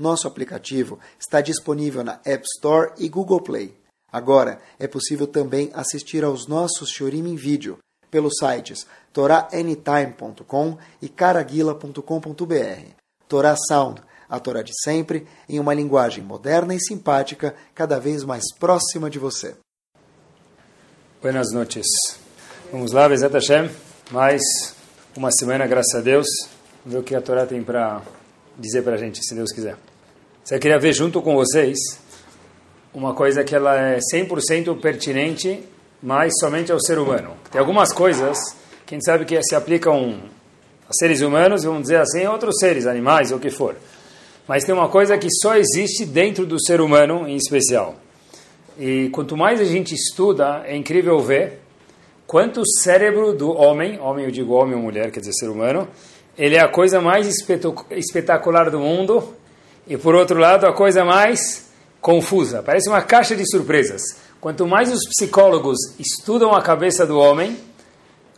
nosso aplicativo está disponível na App Store e Google Play. Agora é possível também assistir aos nossos Shorim em vídeo pelos sites toraanytime.com e caraguila.com.br. Torá Sound a Torá de sempre, em uma linguagem moderna e simpática, cada vez mais próxima de você. Buenas noches. Vamos lá, Bezat Hashem. Mais uma semana, graças a Deus. Ver o que a Torá tem para dizer para a gente, se Deus quiser. Você queria ver junto com vocês uma coisa que ela é 100% pertinente, mas somente ao ser humano. Tem algumas coisas que a gente sabe que se aplicam a seres humanos, vamos dizer assim, a outros seres, animais, ou o que for. Mas tem uma coisa que só existe dentro do ser humano em especial. E quanto mais a gente estuda, é incrível ver quanto o cérebro do homem, homem eu digo homem ou mulher, quer dizer ser humano, ele é a coisa mais espetacular do mundo e por outro lado a coisa mais confusa. Parece uma caixa de surpresas. Quanto mais os psicólogos estudam a cabeça do homem,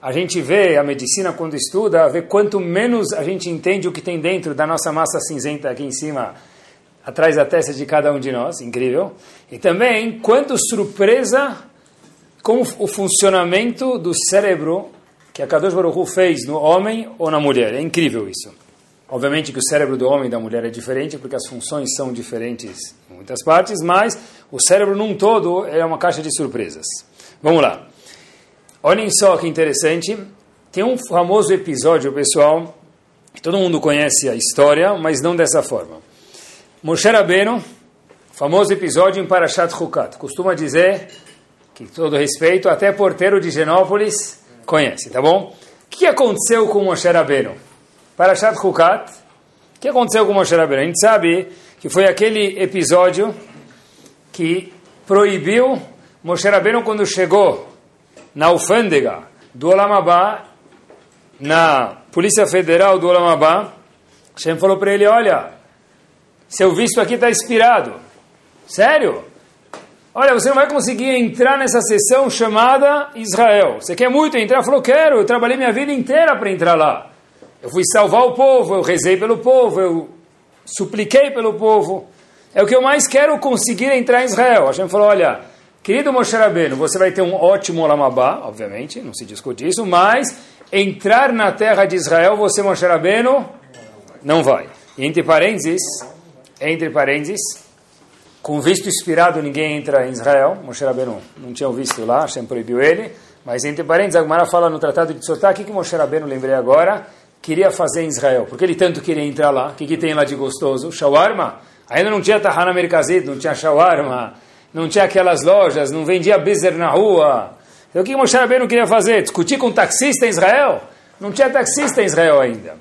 a gente vê, a medicina quando estuda, vê quanto menos a gente entende o que tem dentro da nossa massa cinzenta aqui em cima, atrás da testa de cada um de nós, incrível. E também quanto surpresa com o funcionamento do cérebro que a Kadosh Baruch Hu fez no homem ou na mulher. É incrível isso. Obviamente que o cérebro do homem e da mulher é diferente, porque as funções são diferentes em muitas partes, mas o cérebro num todo é uma caixa de surpresas. Vamos lá. Olhem só que interessante. Tem um famoso episódio, pessoal, que todo mundo conhece a história, mas não dessa forma. Moshe Rabbeinu, famoso episódio em Parashat Hukat, costuma dizer que, todo respeito, até porteiro de Genópolis conhece, tá bom? O que aconteceu com Moshe Rabbeinu? Parashat Hukat, o que aconteceu com Moshe Rabbeinu? A gente sabe que foi aquele episódio que proibiu Moshe Rabbeinu quando chegou na alfândega do Olamabá, na Polícia Federal do Olamabá, Hashem falou para ele, olha, seu visto aqui está expirado. Sério? Olha, você não vai conseguir entrar nessa sessão chamada Israel. Você quer muito entrar? Falou, quero, eu trabalhei minha vida inteira para entrar lá. Eu fui salvar o povo, eu rezei pelo povo, eu supliquei pelo povo. É o que eu mais quero conseguir entrar em Israel. Hashem falou, olha, Querido Moshe Rabbeinu, você vai ter um ótimo Olamabá, obviamente, não se discute isso, mas entrar na terra de Israel, você, Moshe Rabbeinu, não vai. entre parênteses, entre parênteses, com visto expirado ninguém entra em Israel, Moshe Rabbeinu não tinha visto lá, Hashem proibiu ele, mas entre parênteses, Agmará fala no Tratado de Sotá, o que, que Moshe Rabbeinu, lembrei agora, queria fazer em Israel, porque ele tanto queria entrar lá, o que, que tem lá de gostoso? Shawarma? Ainda não tinha Tahana Merkazit, não tinha shawarma, não tinha aquelas lojas, não vendia bezer na rua. Então o que Moshe Rabbeinu queria fazer? Discutir com um taxista em Israel? Não tinha taxista em Israel ainda.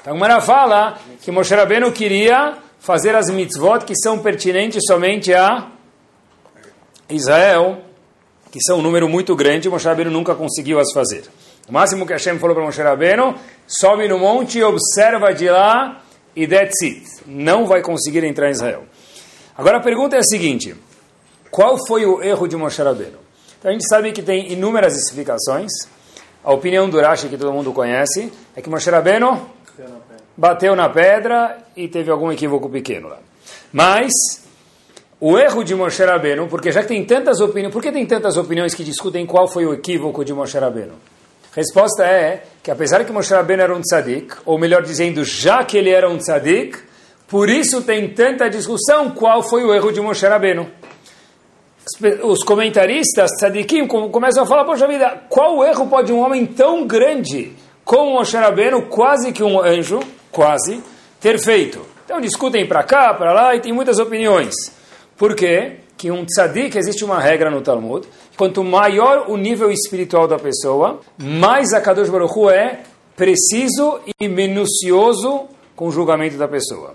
Então Mara fala que Moshe Rabbeinu queria fazer as mitzvot que são pertinentes somente a Israel, que são um número muito grande, Moshe Rabbeinu nunca conseguiu as fazer. O máximo que Hashem falou para Moshe Rabbeinu, sobe no monte, observa de lá e that's it. Não vai conseguir entrar em Israel. Agora a pergunta é a seguinte: qual foi o erro de Moshe Rabbeinu? Então a gente sabe que tem inúmeras explicações. A opinião do Rashi, que todo mundo conhece, é que Moshe Rabbeinu bateu na pedra e teve algum equívoco pequeno lá. Mas o erro de Moshe Rabbeinu, porque já que tem tantas opiniões, por que tem tantas opiniões que discutem qual foi o equívoco de Moshe Rabbeinu? Resposta é que apesar que Moshe Rabbeinu era um tzadik, ou melhor dizendo, já que ele era um tzadik, por isso tem tanta discussão qual foi o erro de Moshe Rabbeinu. Os comentaristas, tzadikim, começam a falar, poxa vida, qual erro pode um homem tão grande como Moshe Rabbeinu, quase que um anjo, quase, ter feito? Então discutem para cá, para lá, e tem muitas opiniões. Por quê? Que um tzadik, existe uma regra no Talmud, quanto maior o nível espiritual da pessoa, mais a Kadosh Baruch Hu é preciso e minucioso com o julgamento da pessoa.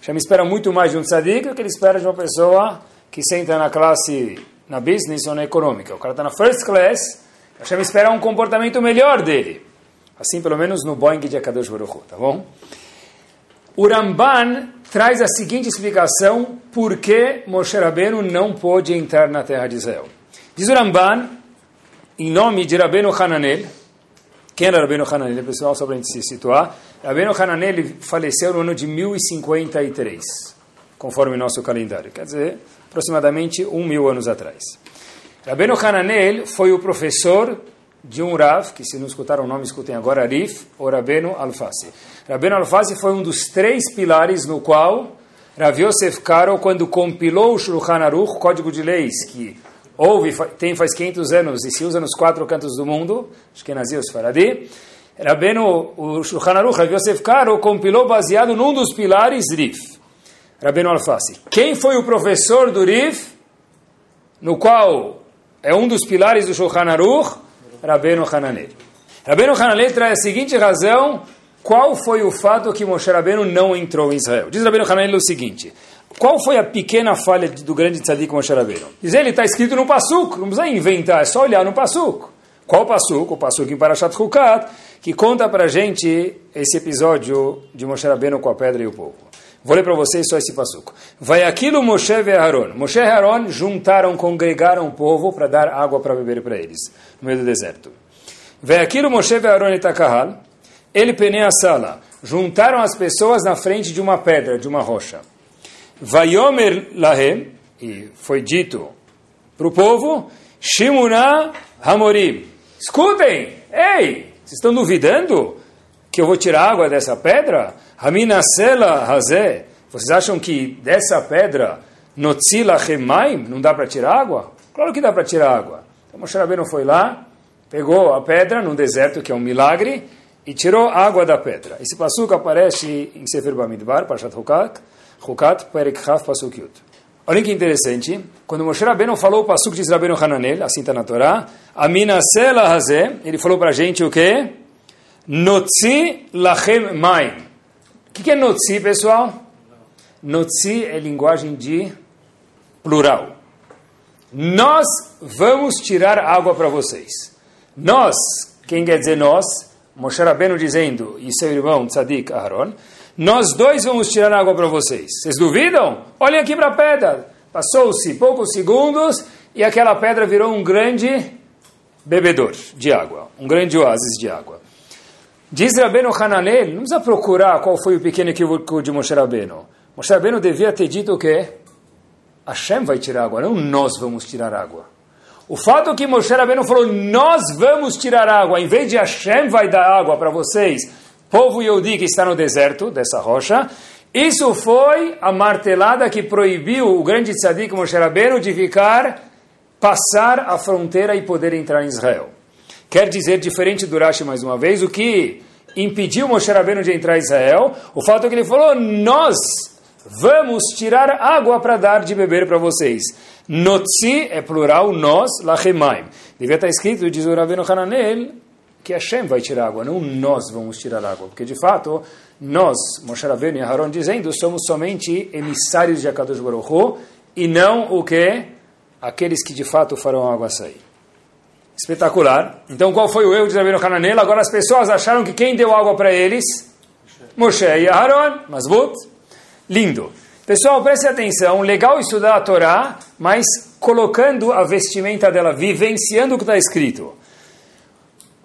Hashem espera muito mais de um tzadik do que ele espera de uma pessoa que senta na classe, na business ou na econômica. O cara está na first class, Hashem espera um comportamento melhor dele. Assim, pelo menos no Boeing de Akadosh Baruch Hu, tá bom? O Ramban traz a seguinte explicação por que Moshe Rabbeinu não pôde entrar na terra de Israel. Diz o Ramban, em nome de Rabbeinu Hananel, quem era Rabbeinu Hananel, pessoal, só para a gente se situar? Rabbeinu Hananel faleceu no ano de 1053, conforme nosso calendário, quer dizer, aproximadamente um mil anos atrás. Rabbeinu Hananel foi o professor de um Rav, que se não escutaram o nome, escutem agora, Arif, ou Rabbeinu Alfasi. Rabbeinu Alfasi foi um dos três pilares no qual Rav Yosef Karo, quando compilou o Shulchan Aruch, Código de Leis, que houve, tem faz 500 anos e se usa nos quatro cantos do mundo, é Nazios Faradi, Rabbeinu, o Shulchan Aruch, Rav Yosef Karo, compilou baseado num dos pilares Rif, Rabbeinu Alfasi. Quem foi o professor do Rif, no qual é um dos pilares do Shulchan Aruch? Rabbeinu Hananel. Rabbeinu Hananel traz a seguinte razão, qual foi o fato que Moshe Rabbeinu não entrou em Israel. Diz Rabbeinu Hananel o seguinte, qual foi a pequena falha do grande tzadik Moshe Rabbeinu? Diz ele, está escrito no Pasuk, não precisa inventar, é só olhar no Pasuk. Qual Pasuk? O Pasuk em Parashat Hukat, que conta para gente esse episódio de Moshe Rabbeinu com a pedra e o povo. Vou ler para vocês só esse passuco. Vai aquilo Moshe e Aaron. Moshe e Aaron juntaram, congregaram o povo para dar água para beber para eles, no meio do deserto. Vai aquilo Moshe e Aaron e Takahal. Ele penea a sala. Juntaram as pessoas na frente de uma pedra, de uma rocha. Vayomer lahem, e foi dito para o povo, Shimuna Hamorim. Escutem, ei, vocês estão duvidando que eu vou tirar água dessa pedra? Haminasela Hazé. Vocês acham que dessa pedra, Notzila Remaim, não dá para tirar água? Claro que dá para tirar água. Então Moshe Rabbeinu foi lá, pegou a pedra num deserto, que é um milagre, e tirou água da pedra. Esse passuco aparece em Sefer Bamidbar, Parshat Hukat, Hukat, Perek Chaf, Pasuk. Olha que interessante, quando Moshe Rabbeinu falou o passuco de Rabbeinu Hananel, assim está na Torá, Aminasela Hazé, ele falou para a gente o quê? Notzi Lachem Maim. O que é notzi, pessoal? Notzi é linguagem de plural. Nós vamos tirar água para vocês. Nós, quem quer dizer nós? Moshe Rabbeinu dizendo, e seu irmão Tzadik Aaron, nós dois vamos tirar água para vocês. Vocês duvidam? Olhem aqui para a pedra. Passou-se poucos segundos e aquela pedra virou um grande bebedor de água, um grande oásis de água. Diz Rabbeinu Hananel, não precisa procurar qual foi o pequeno equívoco de Moshe Rabbeinu. Moshe Rabbeinu devia ter dito o quê? Hashem vai tirar água, não nós vamos tirar água. O fato é que Moshe Rabbeinu falou, nós vamos tirar água, em vez de Hashem vai dar água para vocês, povo Yehudi que está no deserto, dessa rocha, isso foi a martelada que proibiu o grande tzadik Moshe Rabbeinu de ficar, passar a fronteira e poder entrar em Israel. Quer dizer, diferente do Rashi mais uma vez, o que impediu Moshe Rabbeinu de entrar em Israel, o fato é que ele falou, nós vamos tirar água para dar de beber para vocês. Notzi é plural, nós, lachemaim. Devia estar escrito, diz o Rabbeinu Hananel, que Hashem vai tirar água, não nós vamos tirar água. Porque, de fato, nós, Moshe Rabbeinu e Aaron, dizendo, somos somente emissários de Akadosh Baruch Hu, e não o que? Aqueles que, de fato, farão água sair. Espetacular. Então, qual foi o erro de Rabbeinu Hananel? Agora as pessoas acharam que quem deu água para eles? Moshe e Aaron. Masbut. Lindo. Pessoal, preste atenção. Legal estudar a Torá, mas colocando a vestimenta dela, vivenciando o que está escrito.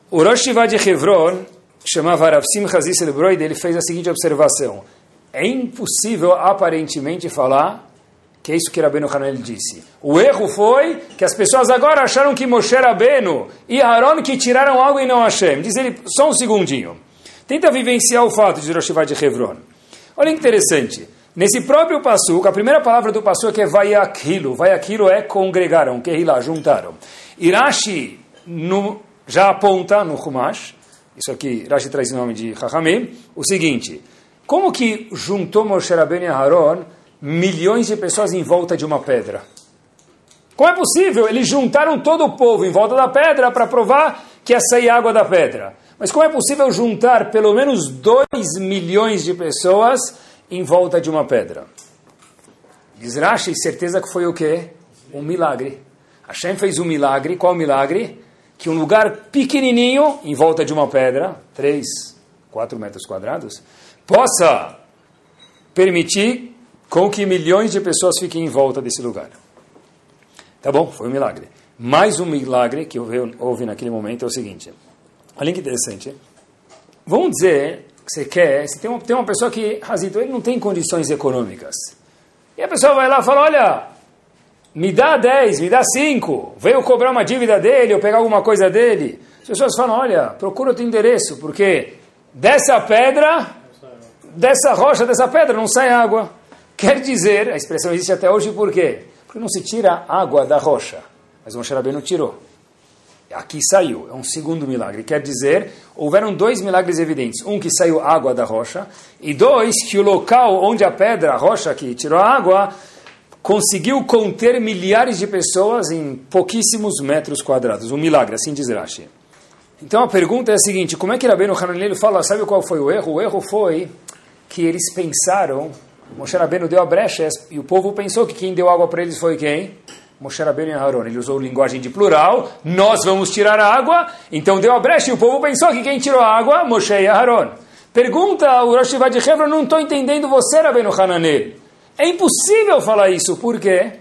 O Rosh Shiva de Hebron, chamava Rav Simcha Zissel Broide, ele fez a seguinte observação. É impossível, aparentemente, falar que é isso que Rabbeinu Hanel disse. O erro foi que as pessoas agora acharam que Moshe Rabbeinu e Aaron que tiraram algo e não Hashem. Diz ele, só um segundinho. Tenta vivenciar o fato de Rosh de Hebron. Olha que interessante. Nesse próprio Passuco, a primeira palavra do Passuco é vai aquilo. Vai aquilo é congregaram, que lá, juntaram. Irashi no, já aponta no Humash, isso aqui, Rashi traz o nome de Chachamim, o seguinte, como que juntou Moshe Rabbeinu e Aaron milhões de pessoas em volta de uma pedra. Como é possível? Eles juntaram todo o povo em volta da pedra para provar que ia sair água da pedra. Mas como é possível juntar pelo menos 2 milhões de pessoas em volta de uma pedra. Diz Rashi, certeza que foi o quê? Um milagre. Hashem fez um milagre. Qual milagre? Que um lugar pequenininho, em volta de uma pedra, 3, 4 metros quadrados, possa permitir com que milhões de pessoas fiquem em volta desse lugar. Tá bom? Foi um milagre. Mais um milagre que houve naquele momento é o seguinte. Olha que interessante. Vamos dizer que você quer, se tem uma, tem uma pessoa que, Razito, ele não tem condições econômicas. E a pessoa vai lá e fala, olha, me dá 10, me dá 5, veio cobrar uma dívida dele ou pegar alguma coisa dele. As pessoas falam, olha, procura outro endereço, porque dessa pedra, dessa rocha, dessa pedra não sai água. Quer dizer, a expressão existe até hoje por quê? Porque não se tira água da rocha. Mas o Moshe Rabbeinu tirou. Aqui saiu, é um segundo milagre. Quer dizer, houveram dois milagres evidentes. Um que saiu água da rocha, e dois que o local onde a pedra, a rocha que tirou a água, conseguiu conter milhares de pessoas em pouquíssimos metros quadrados. Um milagre, assim diz Rashi. Então a pergunta é a seguinte, como é que Rabbeinu Hananel fala, sabe qual foi o erro? O erro foi que eles pensaram, Moshe Rabbeinu deu a brecha e o povo pensou que quem deu água para eles foi quem? Moshe Rabbeinu e Aaron. Ele usou linguagem de plural, nós vamos tirar a água, então deu a brecha e o povo pensou que quem tirou a água, Moshe e Aaron. Pergunta o Rosh de Hebron, não estou entendendo você, Rabbeinu Hananel. É impossível falar isso, por quê?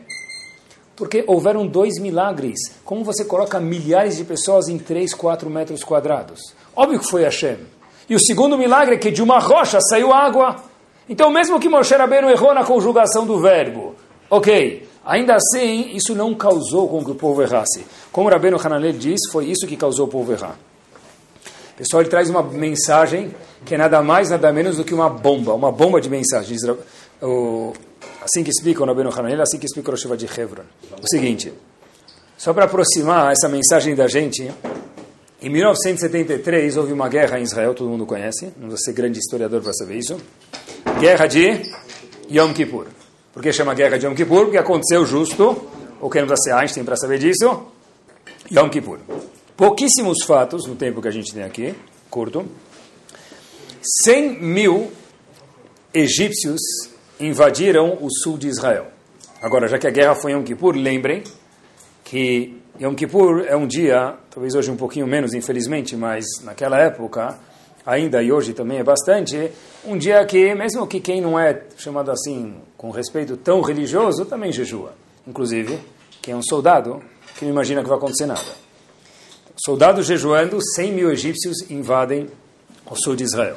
Porque houveram dois milagres. Como você coloca milhares de pessoas em 3, 4 metros quadrados? Óbvio que foi Hashem. E o segundo milagre é que de uma rocha saiu água. Então, mesmo que Moshe Rabbeinu errou na conjugação do verbo, ok, Ainda assim, isso não causou com que o povo errasse. Como Rabbeinu Hananel diz, foi isso que causou o povo errar. Pessoal, ele traz uma mensagem que é nada mais, nada menos do que uma bomba, uma bomba de mensagens. assim que explica o Rabbeinu Hananel, assim que explica o Rosh de Hebron. O seguinte, só para aproximar essa mensagem da gente, em 1973 houve uma guerra em Israel, todo mundo conhece, não precisa ser grande historiador para saber isso. Guerra de Yom Kippur. Por que chama guerra de Yom Kippur? Porque aconteceu justo, ou quem não ser Einstein para saber disso, Yom Kippur. Pouquíssimos fatos no tempo que a gente tem aqui, curto. 100 mil egípcios invadiram o sul de Israel. Agora, já que a guerra foi em Yom Kippur, lembrem que Yom Kippur é um dia, talvez hoje um pouquinho menos, infelizmente, mas naquela época, ainda e hoje também é bastante, um dia que, mesmo que quem não é chamado assim, com respeito tão religioso, também jejua. Inclusive, quem é um soldado, que não imagina que vai acontecer nada. Soldados jejuando, 100 mil egípcios invadem o sul de Israel.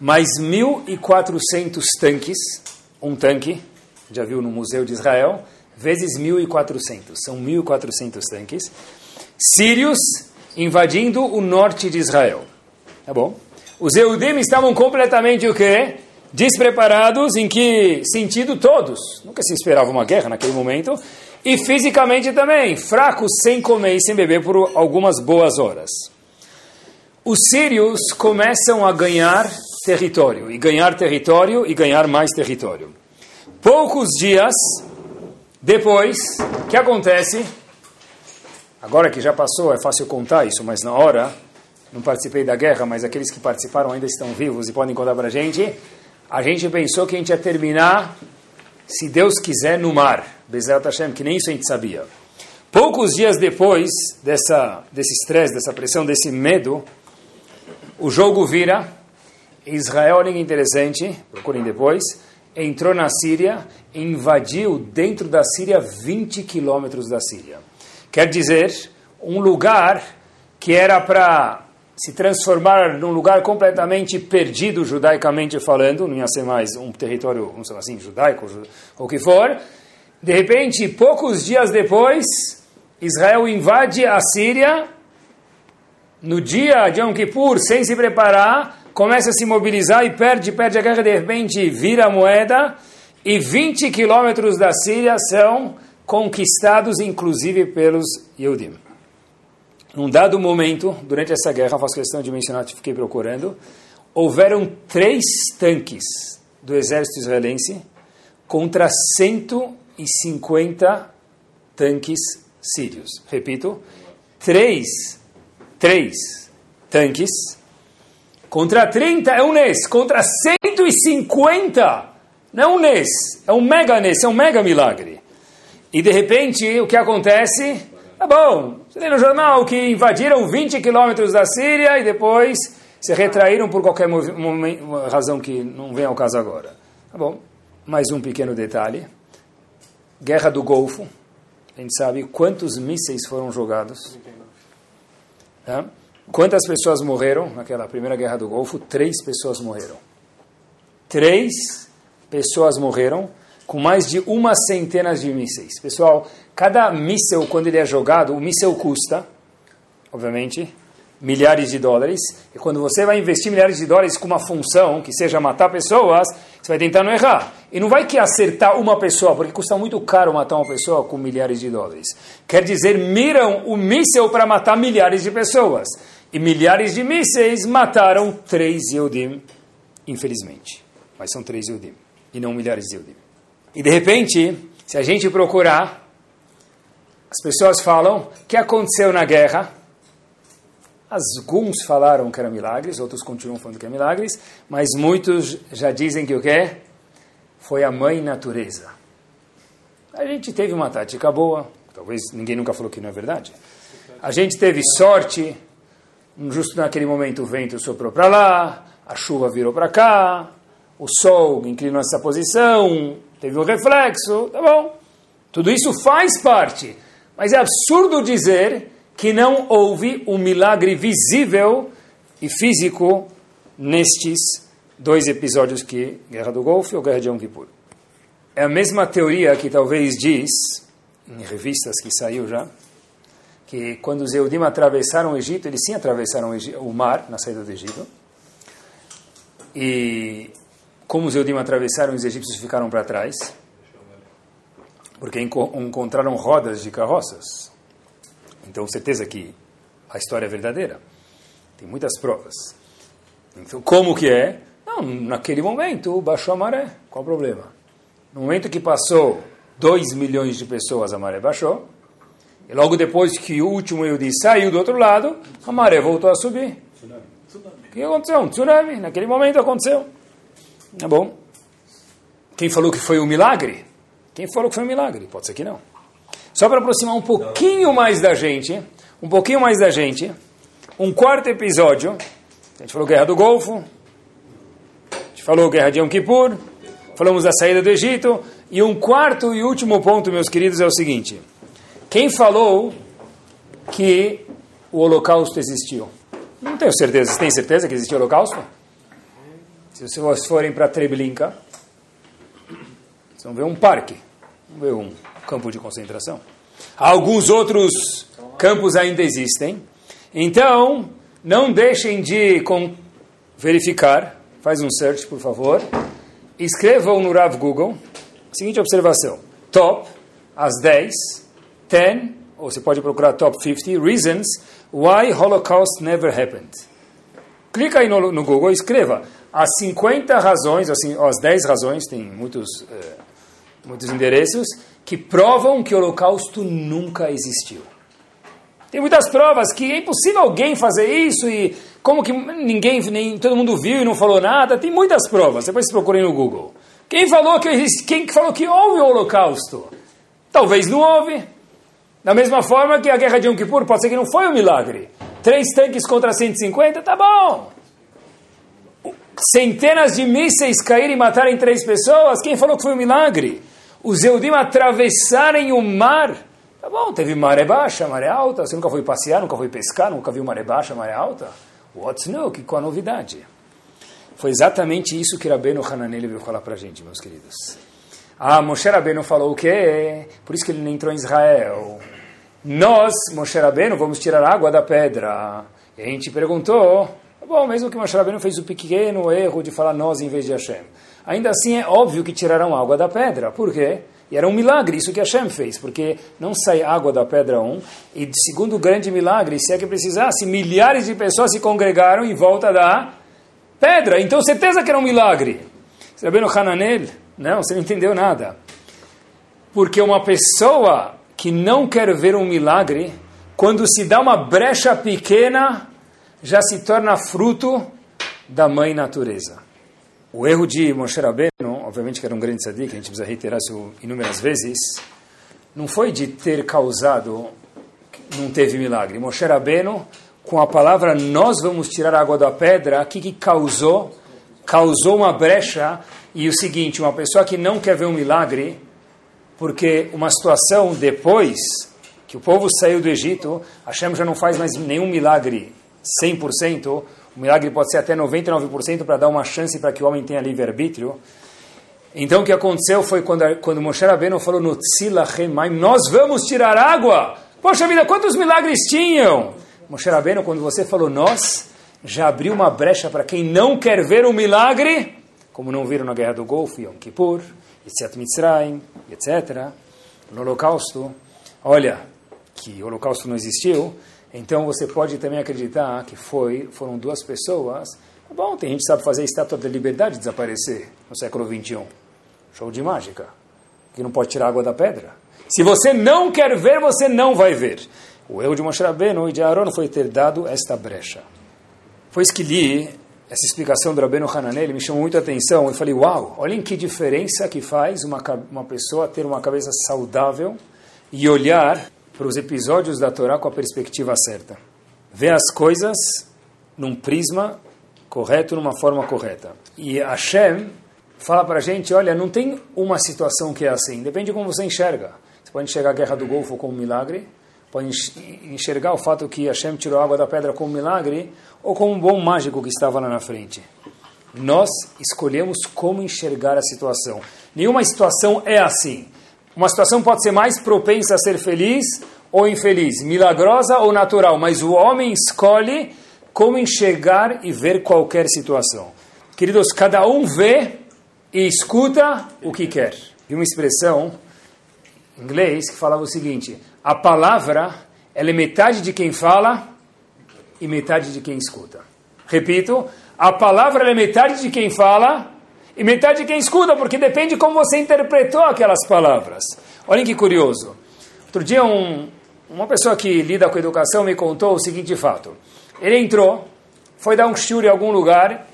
Mais 1.400 tanques, um tanque, já viu no Museu de Israel, vezes 1.400, são 1.400 tanques, sírios invadindo o norte de Israel. Tá bom? Os Eudim estavam completamente o quê? Despreparados, em que sentido todos? Nunca se esperava uma guerra naquele momento. E fisicamente também, fracos, sem comer e sem beber por algumas boas horas. Os sírios começam a ganhar território, e ganhar território, e ganhar mais território. Poucos dias depois, o que acontece? Agora que já passou, é fácil contar isso, mas na hora não participei da guerra, mas aqueles que participaram ainda estão vivos e podem contar para a gente. A gente pensou que a gente ia terminar, se Deus quiser, no mar. Bezerra Hashem, que nem isso a gente sabia. Poucos dias depois dessa, desse estresse, dessa pressão, desse medo, o jogo vira. Israel, que interessante, procurem depois, entrou na Síria, invadiu dentro da Síria 20 quilômetros da Síria. Quer dizer, um lugar que era para se transformar num lugar completamente perdido judaicamente falando, não ia ser mais um território, vamos dizer assim, judaico, ou o que for. De repente, poucos dias depois, Israel invade a Síria, no dia de Yom Kippur, sem se preparar, começa a se mobilizar e perde, perde a guerra, de repente vira a moeda, e 20 quilômetros da Síria são conquistados, inclusive, pelos Yudim. Num dado momento, durante essa guerra, faço questão de mencionar, fiquei procurando, houveram três tanques do exército israelense contra 150 tanques sírios. Repito, três, três tanques contra 30, é um mês, contra 150 Não é um nes, é um mega nes, é um mega milagre. E de repente, o que acontece? Tá bom, você lê no jornal que invadiram 20 quilômetros da Síria e depois se retraíram por qualquer razão que não vem ao caso agora. Tá bom, mais um pequeno detalhe. Guerra do Golfo. A gente sabe quantos mísseis foram jogados. Tá? Quantas pessoas morreram naquela primeira guerra do Golfo? Três pessoas morreram. Três pessoas morreram com mais de uma centena de mísseis. Pessoal, cada míssel, quando ele é jogado, o míssel custa, obviamente, milhares de dólares. E quando você vai investir milhares de dólares com uma função que seja matar pessoas, você vai tentar não errar. E não vai que acertar uma pessoa, porque custa muito caro matar uma pessoa com milhares de dólares. Quer dizer, miram o míssel para matar milhares de pessoas. E milhares de mísseis mataram três Yehudim, infelizmente. Mas são três Yehudim, e não milhares de Yehudim. E de repente, se a gente procurar, as pessoas falam, o que aconteceu na guerra? Alguns falaram que eram milagres, outros continuam falando que é milagres, mas muitos já dizem que o quê? Foi a mãe natureza. A gente teve uma tática boa, talvez ninguém nunca falou que não é verdade. A gente teve sorte, justo naquele momento o vento soprou para lá, a chuva virou para cá, o sol inclinou essa posição, teve um reflexo, tá bom. Tudo isso faz parte, mas é absurdo dizer que não houve um milagre visível e físico nestes dois episódios que Guerra do Golfo ou Guerra de Yom Kippur. É a mesma teoria que talvez diz, em revistas que saiu já, que quando os Eudim atravessaram o Egito, eles sim atravessaram o mar na saída do Egito. E como os Eudim atravessaram, os egípcios ficaram para trás, porque encontraram rodas de carroças então, certeza que a história é verdadeira. Tem muitas provas. Então, como que é? Não, naquele momento baixou a maré. Qual o problema? No momento que passou 2 milhões de pessoas, a maré baixou. E logo depois que o último Yudi saiu do outro lado, a maré voltou a subir. O que aconteceu? Um tsunami. Naquele momento aconteceu. Tá bom. Quem falou que foi um milagre? Quem falou que foi um milagre? Pode ser que não. Só para aproximar um pouquinho mais da gente, um pouquinho mais da gente, um quarto episódio, a gente falou Guerra do Golfo, a gente falou Guerra de Yom Kippur, falamos da saída do Egito, e um quarto e último ponto, meus queridos, é o seguinte: quem falou que o Holocausto existiu? Não tenho certeza. Vocês têm certeza que existiu o Holocausto? Se vocês forem para Treblinka, vocês vão ver um parque, vão ver um campo de concentração. Alguns outros campos ainda existem. Então, não deixem de verificar. Faz um search, por favor. Escrevam no Rav Google. Seguinte observação. Top, as 10, 10, ou você pode procurar top 50, reasons why Holocaust never happened. Clica aí no, no Google e escreva as 50 razões, assim, as 10 razões, tem muitos, uh, muitos endereços, que provam que o holocausto nunca existiu. Tem muitas provas que é impossível alguém fazer isso e como que ninguém, nem todo mundo viu e não falou nada. Tem muitas provas. Depois se procurem no Google. Quem falou que quem falou que houve o holocausto? Talvez não houve. Da mesma forma que a guerra de Yom Kippur pode ser que não foi um milagre. Três tanques contra 150, tá bom. Centenas de mísseis caírem e matarem três pessoas, quem falou que foi um milagre? os Eudim atravessarem o mar. Tá bom, teve maré baixa, maré alta. Você nunca foi passear, nunca foi pescar, nunca viu maré baixa, maré alta? What's new? Que, qual a novidade? Foi exatamente isso que Rabbeinu Hananel veio falar para a gente, meus queridos. Ah, Moshe Rabbeinu falou o quê? Por isso que ele não entrou em Israel. Nós, Moshe Rabbeinu, vamos tirar água da pedra. E a gente perguntou, tá bom, mesmo que Moshe Rabbeinu fez o pequeno erro de falar nós em vez de Hashem. Ainda assim é óbvio que tiraram água da pedra. Por quê? E era um milagre isso que Hashem fez, porque não sai água da pedra um. E segundo o grande milagre, se é que precisasse, milhares de pessoas se congregaram em volta da pedra. Então certeza que era um milagre. Sabendo Hananel? Não, você não entendeu nada. Porque uma pessoa que não quer ver um milagre, quando se dá uma brecha pequena, já se torna fruto da mãe natureza. O erro de Moshe Rabbeinu, obviamente que era um grande tzadik, a gente precisa reiterar isso inúmeras vezes, não foi de ter causado, não teve milagre. Moshe Rabbeinu, com a palavra nós vamos tirar a água da pedra, o que, que causou? Causou uma brecha, e o seguinte, uma pessoa que não quer ver um milagre, porque uma situação depois que o povo saiu do Egito, Hashem já não faz mais nenhum milagre 100%, o milagre pode ser até 99% para dar uma chance para que o homem tenha livre-arbítrio. Então o que aconteceu foi quando, quando Moshe Rabbeinu falou no Tzila Remaim, nós vamos tirar água. Poxa vida, quantos milagres tinham? Moshe Rabbeinu, quando você falou nós, já abriu uma brecha para quem não quer ver o milagre, como não viram na Guerra do Golfo, Yom Kippur, Yitzhak Mitzrayim, etc., no Holocausto. Olha, que o Holocausto não existiu, então você pode também acreditar que foi, foram duas pessoas. Bom, tem gente que sabe fazer a estátua da liberdade desaparecer no século 21. Show de mágica. Que não pode tirar água da pedra. Se você não quer ver, você não vai ver. O erro de Moshe Rabbeinu e de Aaron foi ter dado esta brecha. Isso que li essa explicação do Rabbeinu Hananel, me chamou muito a atenção. Eu falei, uau, olhem que diferença que faz uma, uma pessoa ter uma cabeça saudável e olhar para os episódios da Torá com a perspectiva certa. Ver as coisas num prisma correto, numa forma correta. E Hashem fala para a gente, olha, não tem uma situação que é assim, depende de como você enxerga. Você pode enxergar a Guerra do Golfo como um milagre, pode enxergar o fato que Hashem tirou a água da pedra como um milagre, ou como um bom mágico que estava lá na frente. Nós escolhemos como enxergar a situação. Nenhuma situação é assim. Uma situação pode ser mais propensa a ser feliz ou infeliz, milagrosa ou natural, mas o homem escolhe como enxergar e ver qualquer situação. Queridos, cada um vê e escuta o que quer. E uma expressão inglês que falava o seguinte: a palavra ela é metade de quem fala e metade de quem escuta. Repito, a palavra é metade de quem fala e metade de quem escuta, porque depende de como você interpretou aquelas palavras. Olhem que curioso. Outro dia, um, uma pessoa que lida com educação me contou o seguinte fato. Ele entrou, foi dar um shiur em algum lugar,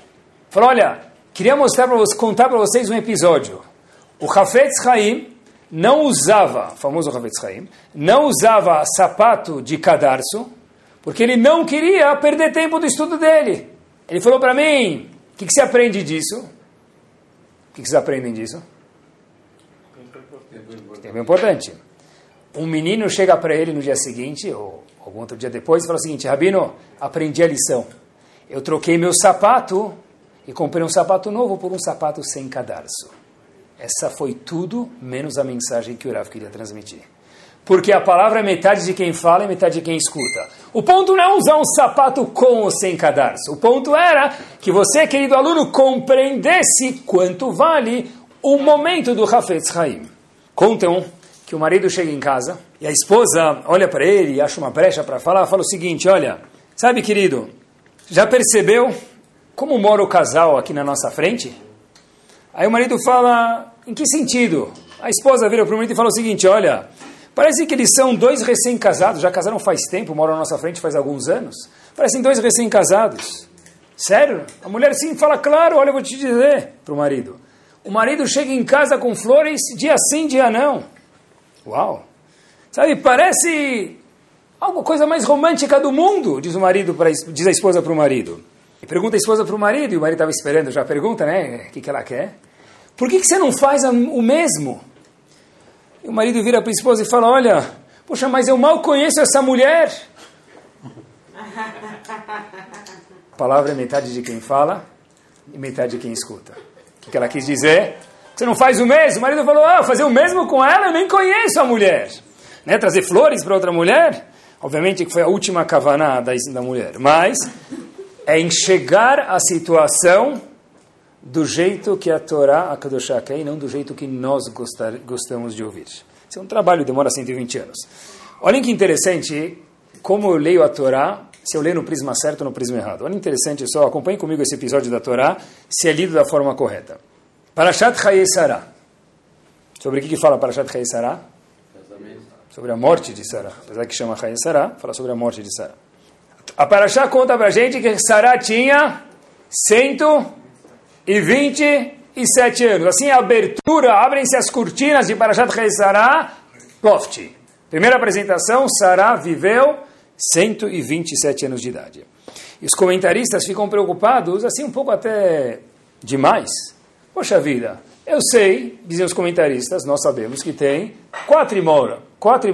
falou, olha, queria mostrar para vocês, contar para vocês um episódio. O Hafetz Haim não usava, famoso Hafetz Haim, não usava sapato de cadarço, porque ele não queria perder tempo do estudo dele. Ele falou para mim, o que, que você aprende disso? que, que vocês aprendem disso? Tempo importante. Um menino chega para ele no dia seguinte, ou algum outro dia depois, e fala o seguinte: Rabino, aprendi a lição. Eu troquei meu sapato e comprei um sapato novo por um sapato sem cadarço. Essa foi tudo menos a mensagem que o Rav queria transmitir. Porque a palavra é metade de quem fala e metade de quem escuta. O ponto não é usar um sapato com ou sem cadarço. O ponto era que você, querido aluno, compreendesse quanto vale o momento do Hafetz Haim. Contam que o marido chega em casa e a esposa olha para ele e acha uma brecha para falar, fala o seguinte, olha, sabe querido, já percebeu como mora o casal aqui na nossa frente? Aí o marido fala, em que sentido? A esposa vira para o marido e fala o seguinte, olha, Parece que eles são dois recém-casados, já casaram faz tempo, moram na nossa frente faz alguns anos. Parecem dois recém-casados. Sério? A mulher sim fala, claro, olha, eu vou te dizer para o marido. O marido chega em casa com flores, dia sim, dia não. Uau! Sabe, parece alguma coisa mais romântica do mundo, diz o marido, pra, diz a esposa para o marido. E pergunta a esposa para o marido, e o marido estava esperando, já pergunta, né, o que, que ela quer. Por que, que você não faz o mesmo? E o marido vira para a esposa e fala: Olha, poxa, mas eu mal conheço essa mulher. A palavra é metade de quem fala e metade de quem escuta. O que ela quis dizer? Você não faz o mesmo? O marido falou: Ah, fazer o mesmo com ela? Eu nem conheço a mulher. Né? Trazer flores para outra mulher? Obviamente que foi a última kavaná da, da mulher. Mas é enxergar a situação do jeito que a Torá, a Kadoshá quer, e não do jeito que nós gostar, gostamos de ouvir. Isso é um trabalho demora 120 anos. Olhem que interessante como eu leio a Torá, se eu leio no prisma certo ou no prisma errado. Olha interessante só, acompanhe comigo esse episódio da Torá, se é lido da forma correta. Parashat Sarah. Sobre o que, que fala Parashat Sarah? Sobre a morte de Sarah. Apesar que chama Sarah, fala sobre a morte de Sarah. A Parashá conta pra gente que Sarah tinha cento e 127 anos. Assim, a abertura, abrem-se as cortinas de Parashat Rei Sará, Loft. Primeira apresentação, Sará viveu 127 anos de idade. E os comentaristas ficam preocupados, assim, um pouco até demais. Poxa vida, eu sei, dizem os comentaristas, nós sabemos que tem quatro imora, quatro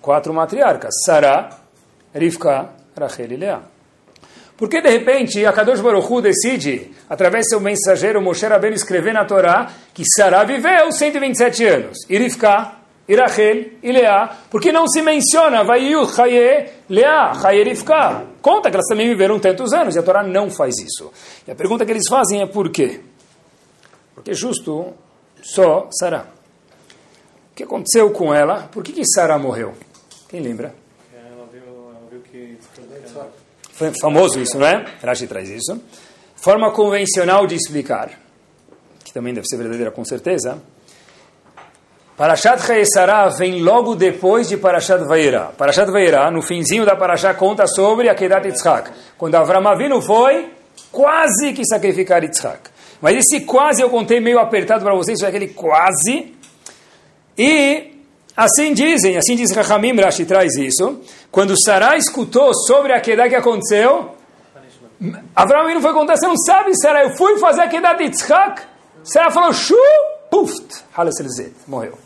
quatro matriarcas, Sará, Rivka, Rachel e Leah. Por que de repente a Kadosh Baruch Hu decide, através do seu mensageiro Moshe Rabbeinu, escrever na Torá que Sará viveu 127 anos, e Rivka, e Leá, porque não se menciona Vaiyu, Chaye, Leá, Chaye Rivka. Conta que elas também viveram tantos anos, e a Torá não faz isso. E a pergunta que eles fazem é por quê? Porque justo só Sará. O que aconteceu com ela? Por que, que morreu? Quem lembra? Famoso isso, não é? Rashi traz isso. Forma convencional de explicar, que também deve ser verdadeira com certeza. Parashat Chaesara vem logo depois de Parashat Vaira. Parashat Vaira, no finzinho da Parashat, conta sobre a Kedat Yitzhak. Quando Avram Avinu foi quase que sacrificar Yitzhak. Mas esse quase eu contei meio apertado para vocês, foi aquele quase. E Assim dizem, assim diz Rahamim, Rashi traz isso. Quando Sarah escutou sobre a queda que aconteceu, Abraão não foi contar, você não sabe, Sarah, eu fui fazer a queda de Yitzhak. Sarah falou, shu, puft, morreu.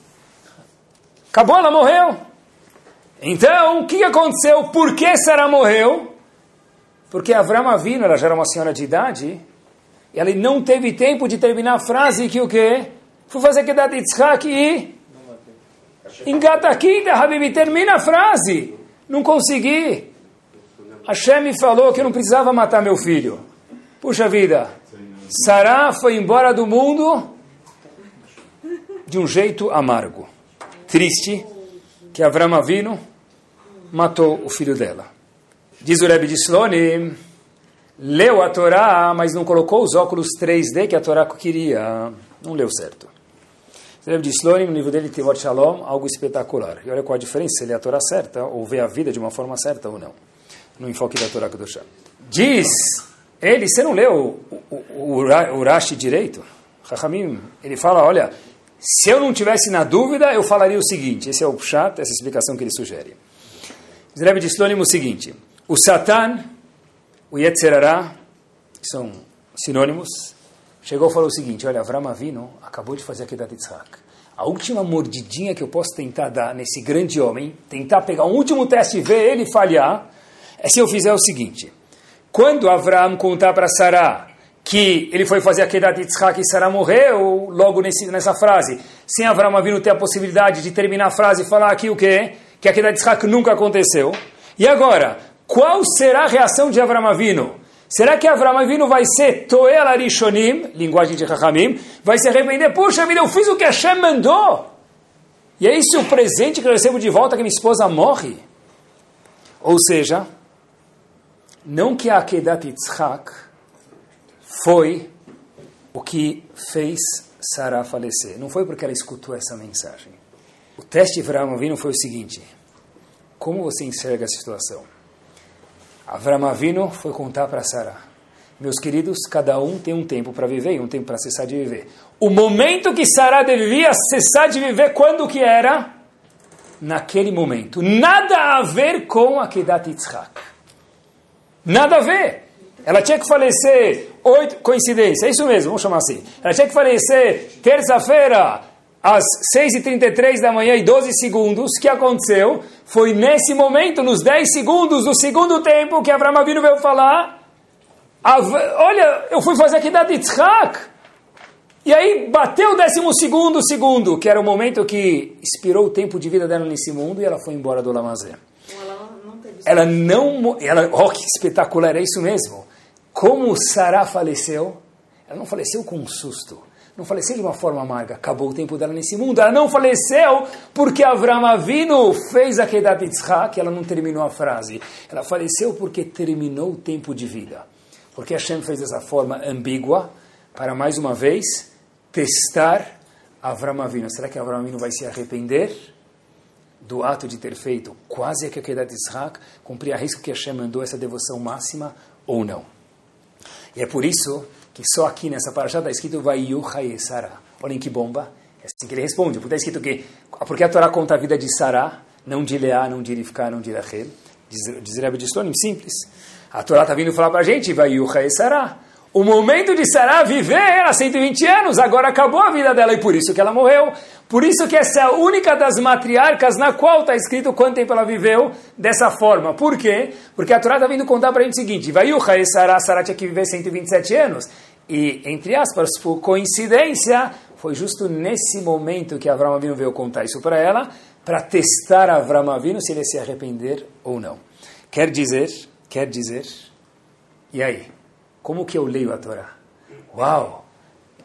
Acabou, ela morreu. Então, o que aconteceu? Por que Sarah morreu? Porque Avram Avino, ela já era uma senhora de idade, e ela não teve tempo de terminar a frase que o quê? Fui fazer a queda de Yitzhak e Engata aqui, Habibi, termina a frase. Não consegui. Hashem me falou que eu não precisava matar meu filho. Puxa vida. Sará foi embora do mundo de um jeito amargo. Triste que Avram Avino matou o filho dela. Diz o Rebbe de Slonim, leu a Torá, mas não colocou os óculos 3D que a Torá queria. Não leu certo. Rebbe de Slonim, no livro dele, Tivot Shalom, algo espetacular. E olha qual a diferença, se ele é a Torá certa, ou vê a vida de uma forma certa ou não. No enfoque da Torá Kedoshá. Diz ele, você não leu o, o, o, Rashi direito? Chachamim, ele fala, olha, se eu não tivesse na dúvida, eu falaria o seguinte, esse é o chat, essa explicação que ele sugere. Diz Rebbe de Slonim o seguinte, o Satan, o Yetzerará, são sinônimos, chegou e falou o seguinte, olha, Avram Avino acabou de fazer a Kedat Yitzhak. A última mordidinha que eu posso tentar dar nesse grande homem, tentar pegar um último teste e ver ele falhar, é se eu fizer o seguinte. Quando Avram contar para Sarah que ele foi fazer a Kedat Yitzhak e Sarah morreu, logo nesse, nessa frase, sem Avram Avino ter a possibilidade de terminar a frase e falar aqui o quê? Que a Kedat Yitzhak nunca aconteceu. E agora, qual será a reação de Avram Avino? Será que Avram Avinu vai ser Toel Arishonim, linguagem de Chachamim, vai se arrepender? Puxa vida, eu fiz o que Hashem mandou. E é esse o presente que eu recebo de volta que minha esposa morre. Ou seja, não que a Akedat Yitzhak foi o que fez Sarah falecer. Não foi porque ela escutou essa mensagem. O teste de Avram Avinu foi o seguinte. Como você enxerga a situação? Avram Avino foi contar para Sara. Meus queridos, cada um tem um tempo para viver e um tempo para cessar de viver. O momento que Sara devia cessar de viver, quando que era? Naquele momento. Nada a ver com a Kedat Yitzhak. Nada a ver. Ela tinha que falecer, oito, coincidência, é isso mesmo, vamos chamar assim. Ela tinha que falecer terça-feira, às 6h33 da manhã e 12 segundos, o que aconteceu? Foi nesse momento, nos 10 segundos do segundo tempo, que Abraão Avinu veio falar, olha, eu fui fazer aqui da Yitzhak, e aí bateu o décimo segundo segundo, que era o momento que expirou o tempo de vida dela nesse mundo, e ela foi embora do Lamazé. Ela não... Ela, oh, que espetacular, é isso mesmo. Como Sarah faleceu, ela não faleceu com um susto não faleceu de uma forma amarga. Acabou o tempo dela nesse mundo. Ela não faleceu porque Avram Avinu fez a Kedat Yitzhak, ela não terminou a frase. Ela faleceu porque terminou o tempo de vida. Porque Hashem fez dessa forma ambígua para, mais uma vez, testar Avram Avinu. Será que Avram Avinu vai se arrepender do ato de ter feito quase a Kedat Yitzhak, cumprir a risco que Hashem mandou essa devoção máxima ou não? E é por isso que só aqui nessa paraxá está escrito Vayuchai Sarah. Olhem que bomba. É assim que ele responde. Porque está escrito que... Porque a Torá conta a vida de Sarah, não de Leá, não de Rivka, não de Rachel. Diz, diz Rebbe de simples. A Torá está vindo falar para a gente, Vayuchai Sarah. O momento de Sarah viver era 120 anos, agora acabou a vida dela e por isso que ela morreu. Por isso que essa é a única das matriarcas na qual está escrito quanto tempo ela viveu dessa forma. Por quê? Porque a Torá está vindo contar para a gente o seguinte, vai o Sarah, Sarah tinha que viver 127 anos. E, entre aspas, por coincidência, foi justo nesse momento que Avram Avinu veio contar isso para ela, para testar Avram Avinu se ele se arrepender ou não. Quer dizer, quer dizer, e aí? Como que eu leio a Torá? Uau!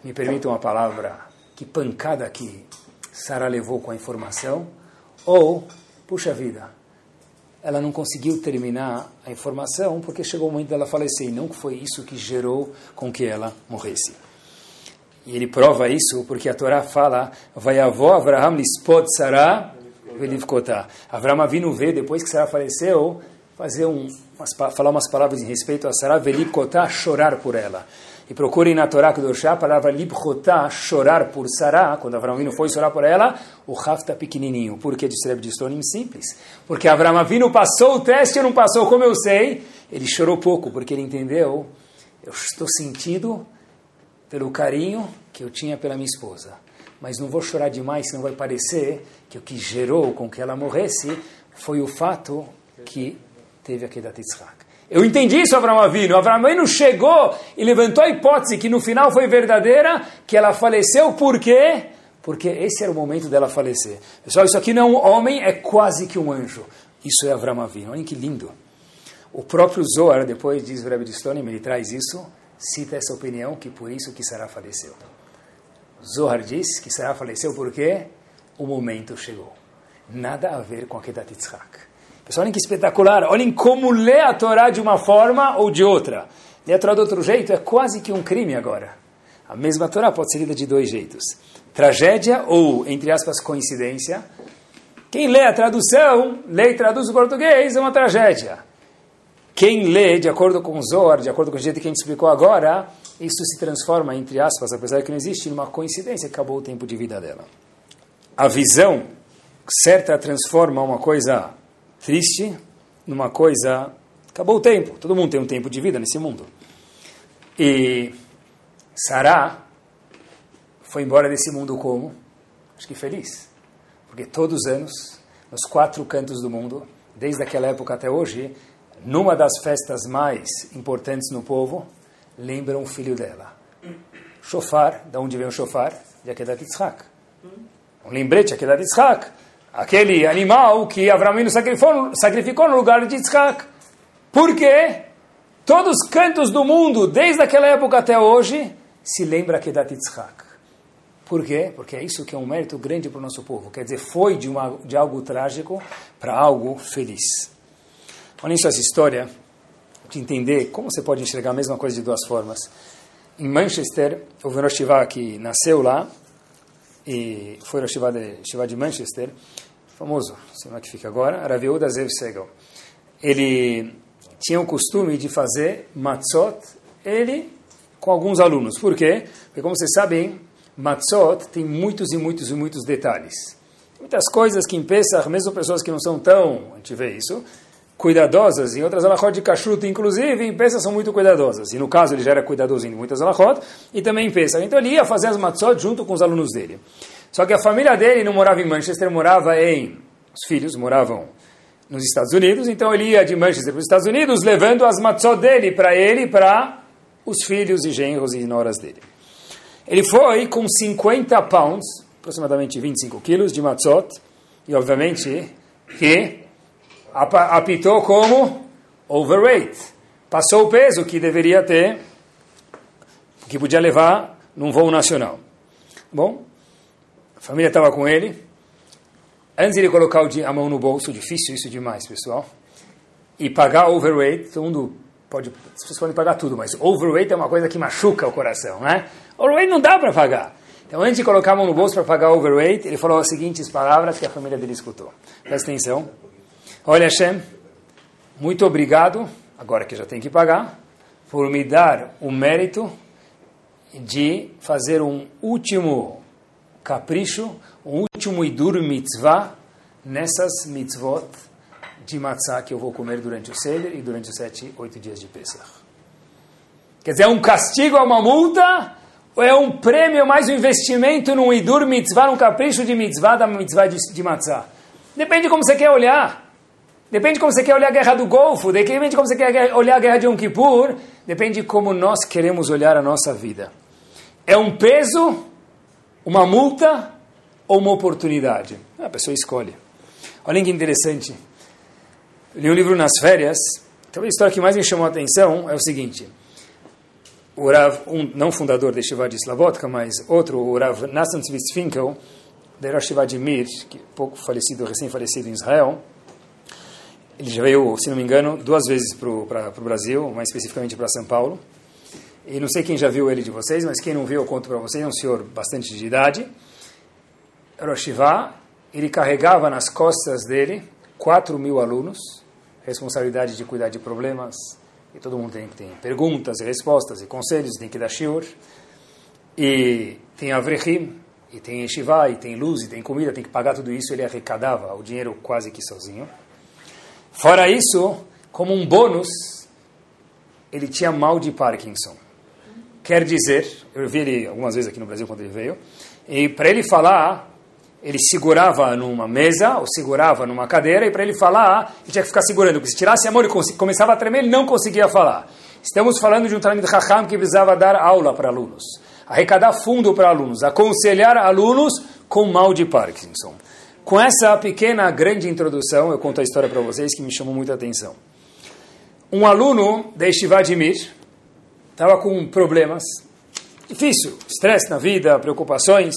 Me permita uma palavra, que pancada que Sara levou com a informação. Ou, puxa vida, ela não conseguiu terminar a informação porque chegou o momento dela falecer e não foi isso que gerou com que ela morresse. E ele prova isso porque a Torá fala, vai avó Avraham lispod Sarah velivkotá. Avraham vindo ver depois que Sarah faleceu, fazer um, falar umas palavras em respeito a Sarah, velipkotá, chorar por ela. E procurem na Torá Kedoshá a palavra libchotá, chorar por Sarah, quando Avram Avinu foi chorar por ela, o Raf está pequenininho. Por que de Stonim? Simples. Porque Avram Avinu passou o teste e não passou, como eu sei. Ele chorou pouco, porque ele entendeu, eu estou sentido pelo carinho que eu tinha pela minha esposa. Mas não vou chorar demais, senão vai parecer que o que gerou com que ela morresse foi o fato que teve a Kedat Yitzhak. Eu entendi isso, Avram Avinu. Avram Avinu chegou e levantou a hipótese que no final foi verdadeira, que ela faleceu por quê? Porque esse era o momento dela falecer. Pessoal, isso aqui não é um homem, é quase que um anjo. Isso é Avram Avinu. Olhem que lindo. O próprio Zohar, depois diz o Rebbe de Stonim, ele traz isso, cita essa opinião, que por isso que Sarah faleceu. Zohar diz que Sarah faleceu porque o momento chegou. Nada a ver com a Kedat Yitzhak. Pessoal, olhem que espetacular. Olhem como lê a Torá de uma forma ou de outra. Ler a Torá de outro jeito é quase que um crime agora. A mesma Torá pode ser lida de dois jeitos. Tragédia ou, entre aspas, coincidência. Quem lê a tradução, lê e traduz o português, é uma tragédia. Quem lê, de acordo com o Zohar, de acordo com o jeito que a gente explicou agora, isso se transforma, entre aspas, apesar de que não existe, numa coincidência que acabou o tempo de vida dela. A visão certa transforma uma coisa triste numa coisa. Acabou o tempo. Todo mundo tem um tempo de vida nesse mundo. E Sará foi embora desse mundo como? Acho que feliz. Porque todos os anos, nos quatro cantos do mundo, desde aquela época até hoje, numa das festas mais importantes no povo, lembram o filho dela. Shofar, da onde vem o shofar? De Akedat Yitzhak. Um lembrete, Akedat Yitzhak aquele animal que Avramino sacrificou, no lugar de Yitzhak. Por quê? Todos os cantos do mundo, desde aquela época até hoje, se lembra que é da Yitzhak. Por quê? Porque é isso que é um mérito grande para o nosso povo. Quer dizer, foi de, uma, de algo trágico para algo feliz. Olhem só essa história, de entender como você pode enxergar a mesma coisa de duas formas. Em Manchester, o Rosh que nasceu lá, e foi Rosh de, de Manchester, famoso, sei lá que fica agora, Raviuda Zev Segal. Ele tinha o costume de fazer matzot, ele com alguns alunos. Por quê? Porque, como vocês sabem, matzot tem muitos e muitos e muitos detalhes. Muitas coisas que em Pesach, mesmo pessoas que não são tão, a gente vê isso, cuidadosas, em outras alahot de kashrut, inclusive, em Pesach são muito cuidadosas. E no caso ele já era cuidadoso em muitas alahot, e também em Pesach. Então ele ia fazer as matzot junto com os alunos dele. Só que a família dele não morava em Manchester, morava em. Os filhos moravam nos Estados Unidos, então ele ia de Manchester para os Estados Unidos, levando as matzot dele para ele para os filhos e genros e noras dele. Ele foi com 50 pounds, aproximadamente 25 quilos de matzot, e obviamente que apitou como overweight. Passou o peso que deveria ter, que podia levar num voo nacional. Bom, a família estava com ele. Antes de ele colocar a mão no bolso, difícil isso demais, pessoal. E pagar overweight, todo mundo pode, pessoas podem pagar tudo, mas overweight é uma coisa que machuca o coração, né? Overweight não dá para pagar. Então, antes de colocar a mão no bolso para pagar overweight, ele falou as seguintes palavras que a família dele escutou. Presta atenção. Olha, Hashem, muito obrigado, agora que já tem que pagar, por me dar o mérito de fazer um último capricho, um último idur mitzvah nessas mitzvot de matzah que eu vou comer durante o Seder e durante os sete, oito dias de Pesach. Quer dizer, é um castigo, é uma multa, ou é um prêmio, mais um investimento num idur mitzvah, num capricho de mitzvah, da mitzvah de, de matzah? Depende de como você quer olhar. Depende de como você quer olhar a guerra do Golfo, depende de como você quer olhar a guerra de Yom Kippur, depende de como nós queremos olhar a nossa vida. É um peso, uma multa ou uma oportunidade? A pessoa escolhe. Olhem que interessante. Eu li um livro nas férias, talvez a história que mais me chamou a atenção é o seguinte. O Rav, um, não fundador de Shiva de Slavotka, mas outro, o Rav Nassim Tzvitz Finkel, da Shiva de Mir, que pouco falecido, recém-falecido em Israel, ele já veio, se não me engano, duas vezes para o Brasil, mais especificamente para São Paulo. E não sei quem já viu ele de vocês, mas quem não viu, eu conto para vocês. É um senhor bastante de idade. Rosh ele carregava nas costas dele 4 mil alunos, responsabilidade de cuidar de problemas, e todo mundo tem, tem perguntas e respostas e conselhos, tem que dar shiur. E tem avrechim, e tem yeshiva, e tem luz, e tem comida, tem que pagar tudo isso. Ele arrecadava o dinheiro quase que sozinho. Fora isso, como um bônus, ele tinha mal de Parkinson. Quer dizer, eu vi ele algumas vezes aqui no Brasil quando ele veio, e para ele falar, ele segurava numa mesa ou segurava numa cadeira, e para ele falar, ele tinha que ficar segurando, porque se tirasse a mão ele começava a tremer, ele não conseguia falar. Estamos falando de um Talmud Chacham que precisava dar aula para alunos, arrecadar fundo para alunos, aconselhar alunos com mal de Parkinson. Com essa pequena, grande introdução, eu conto a história para vocês que me chamou muita atenção. Um aluno da Estivá de estava com problemas, difícil, estresse na vida, preocupações.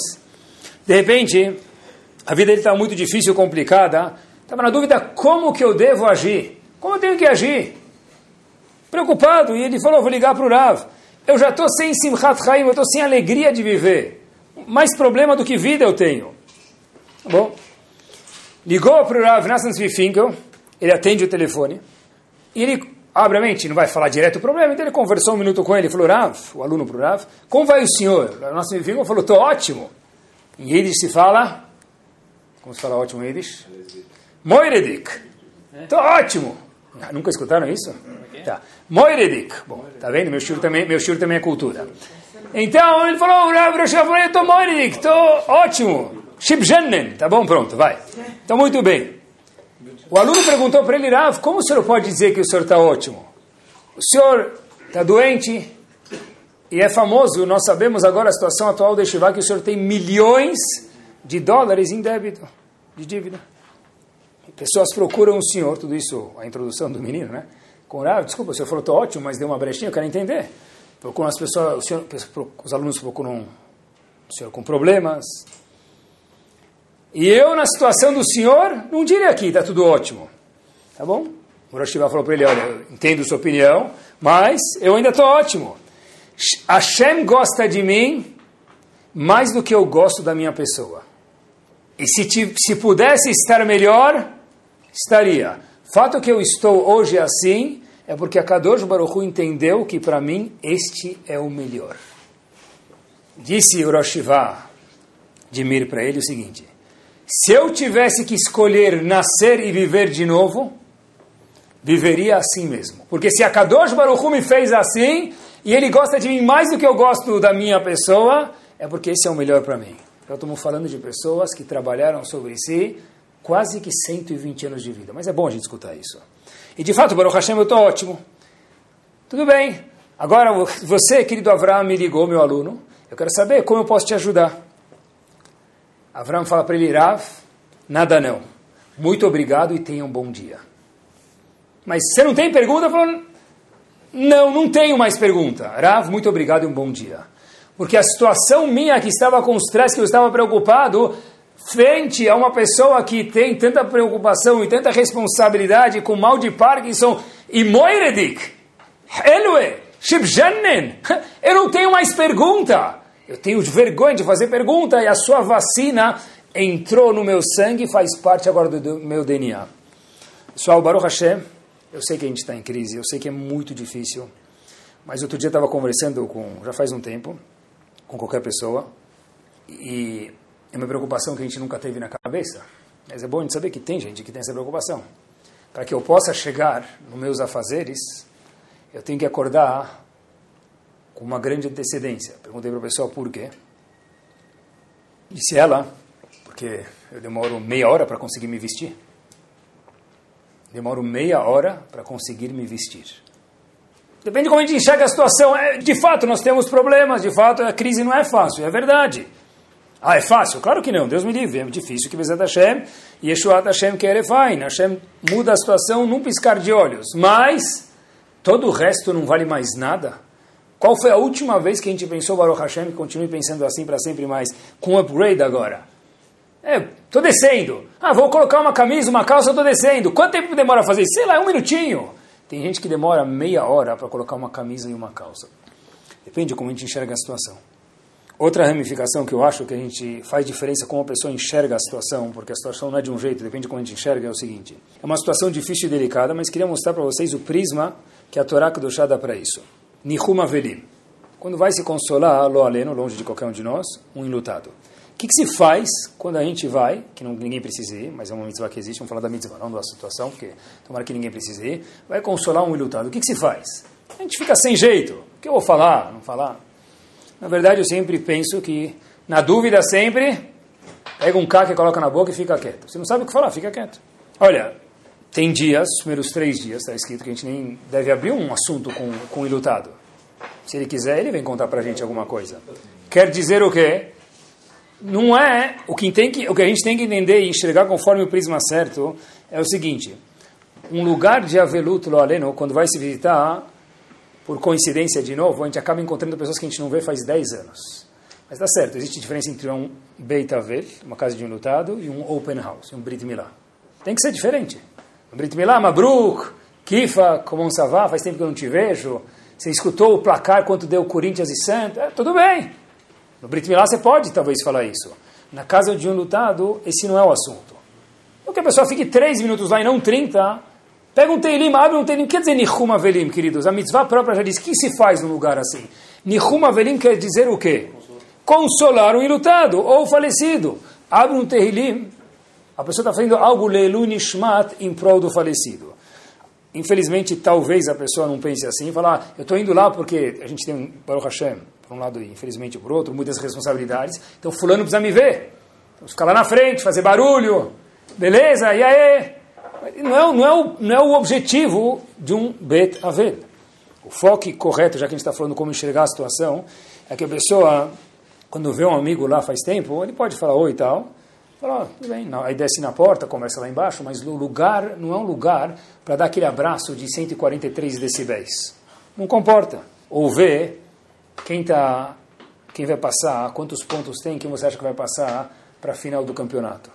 De repente, a vida dele estava muito difícil, complicada. Estava na dúvida como que eu devo agir, como eu tenho que agir. Preocupado, e ele falou, vou ligar para o Rav. Eu já estou sem Simchat Chaim, eu estou sem alegria de viver. Mais problema do que vida eu tenho. Tá bom, ligou para o Rav Nassan Finkel, ele atende o telefone, e ele, obviamente, não vai falar direto o problema, então ele conversou um minuto com ele, falou, Rav, o aluno para o Rav, como vai o senhor? O Nassan Finkel falou, estou ótimo. Em Yiddish se fala, como se fala ótimo em Yiddish? Moiredik. Estou ótimo. Ah, nunca escutaram isso? Tá. Moiredik. Bom, tá vendo? Meu shiur também, meu shiur também é cultura. Então, ele falou, Rav Rosh falou, estou moiredik, estou ótimo. Shibjanen, tá bom? Pronto, vai. Então, muito bem. O aluno perguntou para ele, Rav, como o senhor pode dizer que o senhor está ótimo? O senhor está doente e é famoso, nós sabemos agora a situação atual de Shiva, que o senhor tem milhões de dólares em débito, de dívida. Pessoas procuram o senhor, tudo isso, a introdução do menino, né? Com Rav, desculpa, o senhor falou, estou ótimo, mas deu uma brechinha, eu quero entender. Procuram as pessoas, senhor, os alunos procuram o senhor com problemas, e eu, na situação do senhor, não diria aqui, está tudo ótimo. Tá bom? O Rosh falou para ele, olha, eu entendo sua opinião, mas eu ainda estou ótimo. Hashem gosta de mim mais do que eu gosto da minha pessoa. E se, te, se pudesse estar melhor, estaria. Fato que eu estou hoje assim é porque a Kadosh Baruch Hu entendeu que para mim este é o melhor. Disse o Rosh de Mir para ele o seguinte: se eu tivesse que escolher nascer e viver de novo, viveria assim mesmo. Porque se a Kadosh Baruch me fez assim, e ele gosta de mim mais do que eu gosto da minha pessoa, é porque esse é o melhor para mim. Então estamos falando de pessoas que trabalharam sobre si quase que 120 anos de vida. Mas é bom a gente escutar isso. E de fato, Baruch Hashem, eu estou ótimo. Tudo bem. Agora, você, querido Avraham, me ligou, meu aluno. Eu quero saber como eu posso te ajudar. Avram fala para ele, Rav, nada não. Muito obrigado e tenha um bom dia. Mas você não tem pergunta? Falou, não, não tenho mais pergunta. Rav, muito obrigado e um bom dia. Porque a situação minha que estava com estresse, que eu estava preocupado, frente a uma pessoa que tem tanta preocupação e tanta responsabilidade com mal de Parkinson e Moiredik, Elue, Shibjanen, eu não tenho mais pergunta. Eu tenho vergonha de fazer pergunta e a sua vacina entrou no meu sangue e faz parte agora do meu DNA. Pessoal, Baruch Hashem, eu sei que a gente está em crise, eu sei que é muito difícil, mas outro dia estava conversando com, já faz um tempo, com qualquer pessoa. E é uma preocupação que a gente nunca teve na cabeça. Mas é bom a gente saber que tem gente que tem essa preocupação. Para que eu possa chegar nos meus afazeres, eu tenho que acordar com uma grande antecedência. Perguntei para a pessoa por quê. Disse ela, porque eu demoro meia hora para conseguir me vestir. Demoro meia hora para conseguir me vestir. Depende de como a gente enxerga a situação. É, de fato, nós temos problemas, de fato, a crise não é fácil, é verdade. Ah, é fácil? Claro que não, Deus me livre, é difícil que Bezat Hashem, Yeshuat Hashem Kerefain, Hashem muda a situação num piscar de olhos, mas todo o resto não vale mais nada. Qual foi a última vez que a gente pensou Baruch Hashem e continue pensando assim para sempre mais, com upgrade agora? É, tô descendo. Ah, vou colocar uma camisa, uma calça, tô descendo. Quanto tempo demora a fazer? Sei lá, um minutinho. Tem gente que demora meia hora para colocar uma camisa e uma calça. Depende de como a gente enxerga a situação. Outra ramificação que eu acho que a gente faz diferença como a pessoa enxerga a situação, porque a situação não é de um jeito, depende de como a gente enxerga, é o seguinte. É uma situação difícil e delicada, mas queria mostrar para vocês o prisma que a Torá Kedoshá dá para isso. Nihum Avelim. Quando vai se consolar, lo aleno, longe de qualquer um de nós, um enlutado. O que, que, se faz quando a gente vai, que não, ninguém precisa ir, mas é uma mitzvah que existe, vamos falar da mitzvah, não da situação, porque tomara que ninguém precise ir, vai consolar um enlutado. O que, que se faz? A gente fica sem jeito. O que eu vou falar? Não falar? Na verdade, eu sempre penso que, na dúvida sempre, pega um caco e coloca na boca e fica quieto. Você não sabe o que falar, fica quieto. Olha, tem dias, os primeiros três dias, está escrito que a gente nem deve abrir um assunto com, com o ilutado. Se ele quiser, ele vem contar para a gente alguma coisa. Quer dizer o quê? Não é o que, tem que, o que a gente tem que entender e enxergar conforme o prisma certo é o seguinte: um lugar de aveluto aleno, quando vai se visitar, por coincidência de novo, a gente acaba encontrando pessoas que a gente não vê faz 10 anos. Mas tá certo, existe diferença entre um Beit Avel, uma casa de um lutado, e um Open House, um Brit Milá. Tem que ser diferente. Brit Milá, Mabruk, Kifa, como um Savá, faz tempo que eu não te vejo. Você escutou o placar quanto deu Corinthians e Santos? É, tudo bem. No Brit Milá você pode talvez falar isso. Na casa de um lutado, esse não é o assunto. Então que a pessoa fique três minutos lá e não 30, pega um Teilim, abre um Teilim. Quer dizer Nihum Avelim, queridos? A mitzvah própria já diz. O que se faz num lugar assim? Nihum Avelim quer dizer o quê? Consolar um ilutado ou falecido. Abre um Teilim, a pessoa está fazendo algo leilu nishmat em prol do falecido. Infelizmente, talvez a pessoa não pense assim e fala, ah, eu estou indo lá porque a gente tem, Baruch Hashem, por um lado e infelizmente por outro, muitas responsabilidades, então fulano precisa me ver. Então, ficar lá na frente, fazer barulho, beleza, e aí? Não é, não, é o, não é o objetivo de um Bet Avel. O foco correto, já que a gente está falando como enxergar a situação, é que a pessoa, quando vê um amigo lá faz tempo, ele pode falar oi e tal, Fala, oh, tudo bem, aí desce na porta, começa lá embaixo, mas o lugar não é um lugar para dar aquele abraço de 143 decibéis. Não comporta. Ou ver quem, tá, quem vai passar, quantos pontos tem, quem você acha que vai passar para a final do campeonato.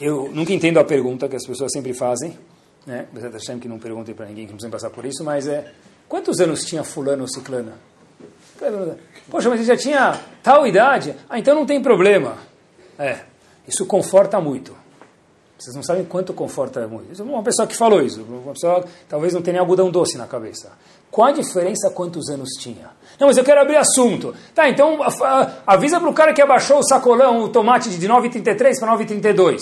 Eu nunca entendo a pergunta que as pessoas sempre fazem, né? Hashem que não perguntem para ninguém, que não precisa passar por isso, mas é, quantos anos tinha fulano ou ciclana? Poxa, mas ele já tinha tal idade? Ah, então não tem problema. É, isso conforta muito. Vocês não sabem quanto conforta muito. É uma pessoa que falou isso. Uma pessoa talvez não tenha algodão doce na cabeça. Qual a diferença quantos anos tinha? Não, mas eu quero abrir assunto. Tá, então avisa para o cara que abaixou o sacolão, o tomate de 9,33 para 9,32.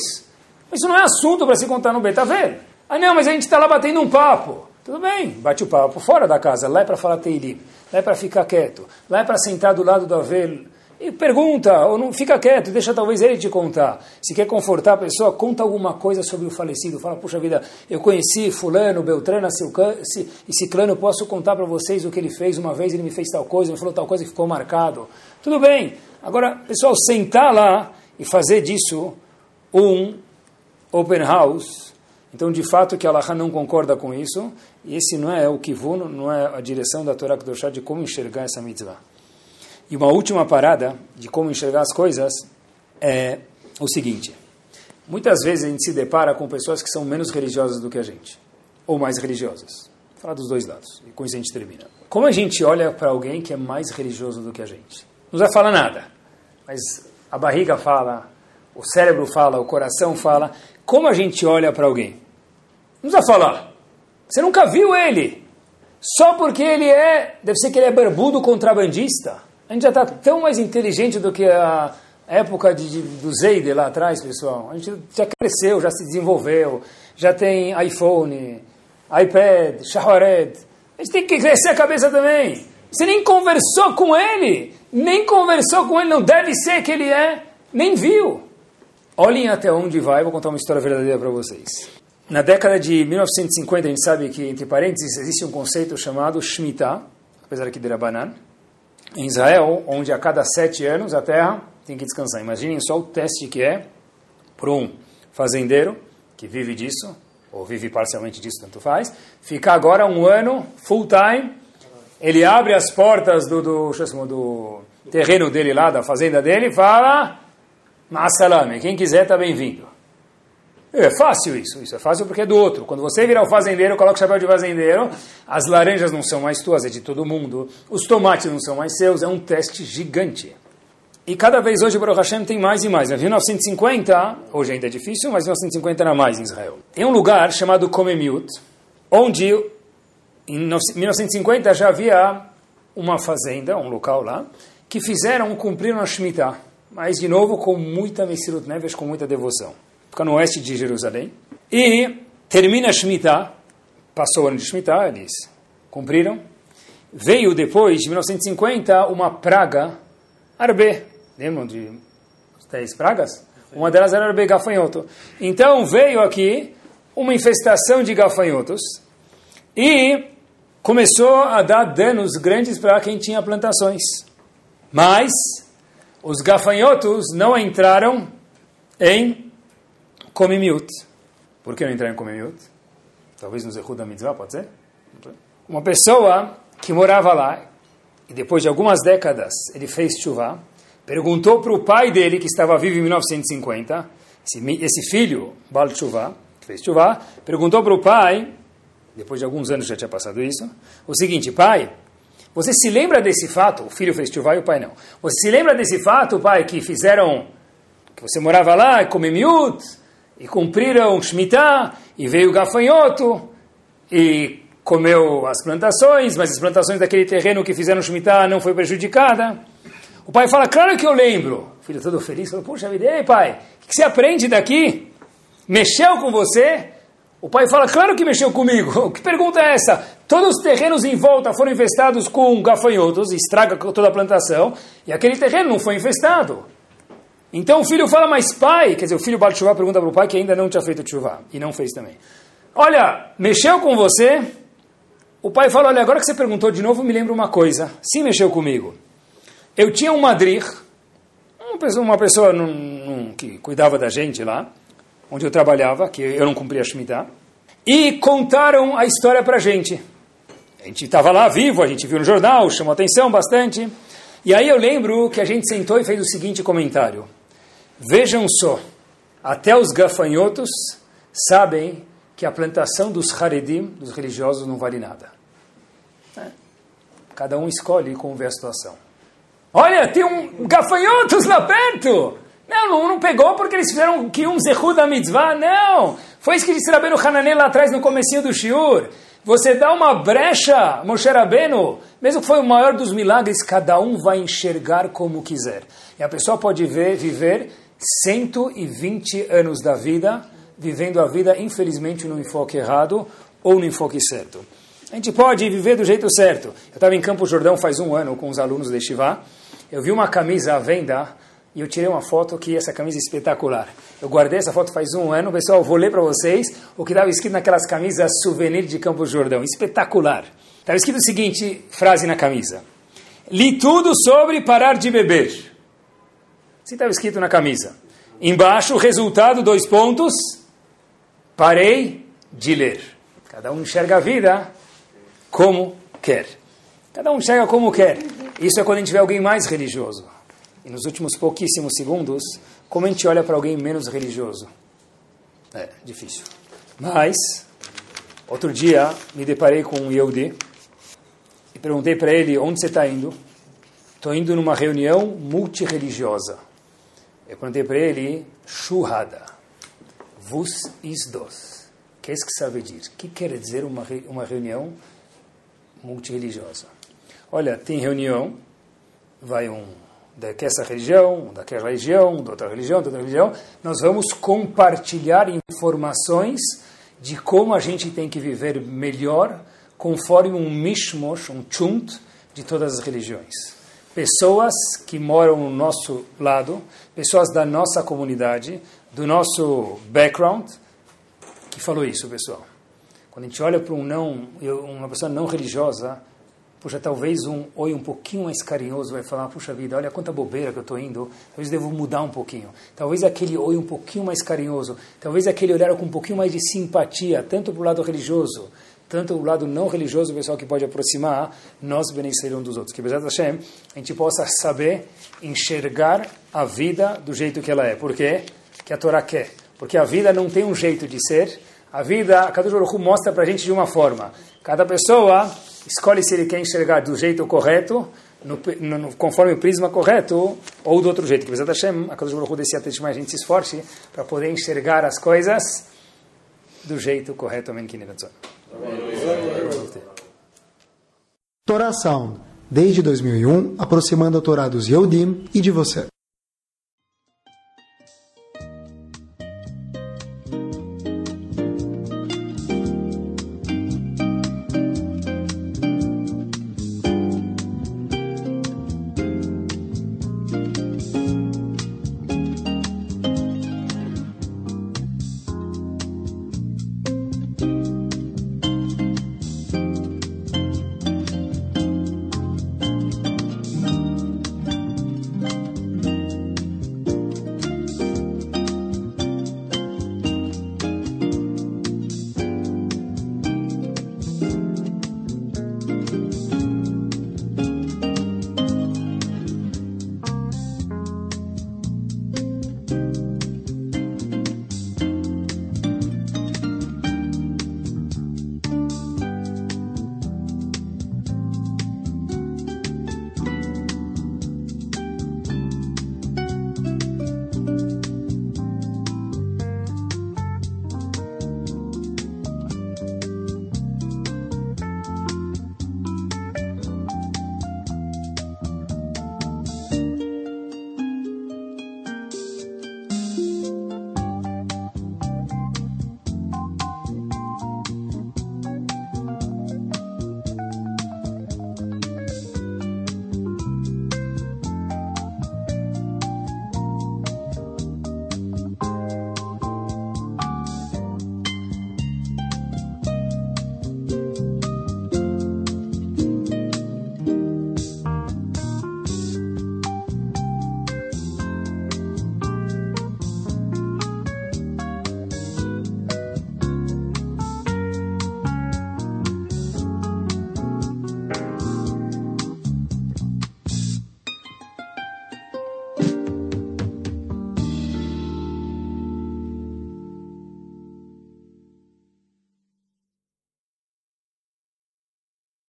Isso não é assunto para se contar no beta, vendo? Ah, não, mas a gente está lá batendo um papo. Tudo bem, bate o papo fora da casa. Lá é para falar teilim. Lá é para ficar quieto. Lá é para sentar do lado do avel e pergunta, ou não fica quieto, deixa talvez ele te contar. Se quer confortar a pessoa, conta alguma coisa sobre o falecido. Fala, puxa vida, eu conheci fulano, Beltrana, e Ciclano, posso contar para vocês o que ele fez. Uma vez ele me fez tal coisa, me falou tal coisa e ficou marcado. Tudo bem. Agora, pessoal, sentar lá e fazer disso um open house, então de fato que Allah não concorda com isso, e esse não é o kivun, não é a direção da Torá Kedoshá de como enxergar essa mitzvah. E uma última parada de como enxergar as coisas é o seguinte: muitas vezes a gente se depara com pessoas que são menos religiosas do que a gente, ou mais religiosas. Vou falar dos dois lados, e com isso a gente termina. Como a gente olha para alguém que é mais religioso do que a gente? Não vai falar nada, mas a barriga fala, o cérebro fala, o coração fala. Como a gente olha para alguém? Não precisa falar. Você nunca viu ele. Só porque ele é, deve ser que ele é barbudo contrabandista. A gente já está tão mais inteligente do que a época de, de, do Zeide lá atrás, pessoal. A gente já cresceu, já se desenvolveu, já tem iPhone, iPad, Shawared. A gente tem que crescer a cabeça também. Você nem conversou com ele, nem conversou com ele, não deve ser que ele é, nem viu. Olhem até onde vai, vou contar uma história verdadeira para vocês. Na década de 1950, a gente sabe que, entre parênteses, existe um conceito chamado Shemitah, apesar que de Rabanan, em Israel, onde a cada sete anos a terra tem que descansar. Imaginem só o teste que é para um fazendeiro que vive disso, ou vive parcialmente disso, tanto faz, ficar agora um ano full time, ele abre as portas do, do, do terreno dele lá, da fazenda dele, e fala, Masalame, quem quiser está bem-vindo. É fácil isso, isso é fácil porque é do outro. Quando você virar o fazendeiro, coloca o chapéu de fazendeiro, as laranjas não são mais tuas, é de todo mundo, os tomates não são mais seus, é um teste gigante. E cada vez hoje, Baruch Hashem, tem mais e mais. Em 1950, hoje ainda é difícil, mas em 1950 era mais em Israel. Tem um lugar chamado Komemiut, onde em 1950 já havia uma fazenda, um local lá, que fizeram, cumpriram a Shemitah, mas de novo com muita Messirut Neves, com muita devoção fica no oeste de Jerusalém. E termina a Shemitah, passou o ano de Shemitah, eles cumpriram. Veio depois, de 1950, uma praga, Arbe. Lembram de 10 pragas? Uma delas era Arbe gafanhoto. Então veio aqui uma infestação de gafanhotos e começou a dar danos grandes para quem tinha plantações. Mas os gafanhotos não entraram em Komimiut. Por que não entrar em Komimiut? Talvez no Zehud da Mitzvah, pode ser? Uma pessoa que morava lá, e depois de algumas décadas ele fez chuva, perguntou para o pai dele, que estava vivo em 1950, esse, esse filho, Bal Chuva, que fez chuva, perguntou para o pai, depois de alguns anos já tinha passado isso, o seguinte, pai, você se lembra desse fato? O filho fez chuva e o pai não. Você se lembra desse fato, pai, que fizeram, que você morava lá e miúdo, e cumpriram Shemitah, e veio o gafanhoto, e comeu as plantações, mas as plantações daquele terreno que fizeram Shemitah não foi prejudicada. O pai fala, claro que eu lembro. O filho todo feliz, fala, puxa vida, ei pai, o que você aprende daqui? Mexeu com você? O pai fala, claro que mexeu comigo. Que pergunta é essa? Todos os terrenos em volta foram infestados com gafanhotos, estraga toda a plantação, e aquele terreno não foi infestado. Então o filho fala, mas pai, quer dizer, o filho bate chuva pergunta para o pai que ainda não tinha feito chuva e não fez também. Olha, mexeu com você? O pai fala, olha, agora que você perguntou de novo, me lembra uma coisa. Sim, mexeu comigo. Eu tinha um madrir, uma pessoa, uma pessoa num, num, que cuidava da gente lá, onde eu trabalhava, que eu não cumpria a Shemitah, e contaram a história para a gente. A gente estava lá vivo, a gente viu no jornal, chamou atenção bastante. E aí eu lembro que a gente sentou e fez o seguinte comentário. Vejam só, até os gafanhotos sabem que a plantação dos Haredim, dos religiosos, não vale nada. Cada um escolhe como vê a situação. Olha, tem um gafanhotos lá perto! Não, não, não pegou porque eles fizeram que um Zehud da Mitzvah, não! Foi isso que disse Rabbeinu Hananel lá atrás no comecinho do Shiur. Você dá uma brecha, Moshe Rabbeinu, mesmo que foi o maior dos milagres, cada um vai enxergar como quiser. E a pessoa pode ver, viver 120 anos da vida, vivendo a vida, infelizmente, no enfoque errado ou no enfoque certo. A gente pode viver do jeito certo. Eu estava em Campo Jordão faz um ano com os alunos de Shivá. Eu vi uma camisa à venda e eu tirei uma foto que essa camisa é espetacular. Eu guardei essa foto faz um ano. Pessoal, vou ler para vocês o que estava escrito naquelas camisas souvenir de Campo Jordão. Espetacular. Estava escrito o seguinte frase na camisa. Li tudo sobre parar de beber. Assim estava escrito na camisa. Embaixo, resultado, dois pontos. Parei de ler. Cada um enxerga a vida como quer. Cada um enxerga como quer. Isso é quando a gente vê alguém mais religioso. E nos últimos pouquíssimos segundos, como a gente olha para alguém menos religioso? É difícil. Mas, outro dia, me deparei com um Yehudi e perguntei para ele, onde você está indo? Estou indo numa reunião multireligiosa. Eu perguntei para ele, Shuhada, vos isdos. Que é isso que sabe dizer? Que quer dizer uma, uma reunião multireligiosa? Olha, tem reunião, vai um dessa religião, daquela religião, da outra religião, da outra religião. Nós vamos compartilhar informações de como a gente tem que viver melhor, conforme um mishmosh, um chunt de todas as religiões. Pessoas que moram no nosso lado, pessoas da nossa comunidade, do nosso background, que falou isso, pessoal. Quando a gente olha para um não, uma pessoa não religiosa, puxa, talvez um oi um pouquinho mais carinhoso vai falar, puxa vida, olha quanta bobeira que eu estou indo, talvez devo mudar um pouquinho. Talvez aquele oi um pouquinho mais carinhoso, talvez aquele olhar com um pouquinho mais de simpatia, tanto para o lado religioso, tanto o lado não religioso, o pessoal que pode aproximar, nós beneficiar um dos outros. Que, Bezat Hashem, a gente possa saber enxergar a vida do jeito que ela é. Por quê? Que a Torá quer. Porque a vida não tem um jeito de ser. A vida, a Kadosh Baruch mostra para a gente de uma forma. Cada pessoa escolhe se ele quer enxergar do jeito correto, no, no, conforme o prisma correto, ou do outro jeito. Que Bezat Hashem, a Kadosh Baruch mais a gente se esforce para poder enxergar as coisas do jeito correto. Amém. Torá Sound, desde 2001, aproximando a Torá dos Yehudim e de você.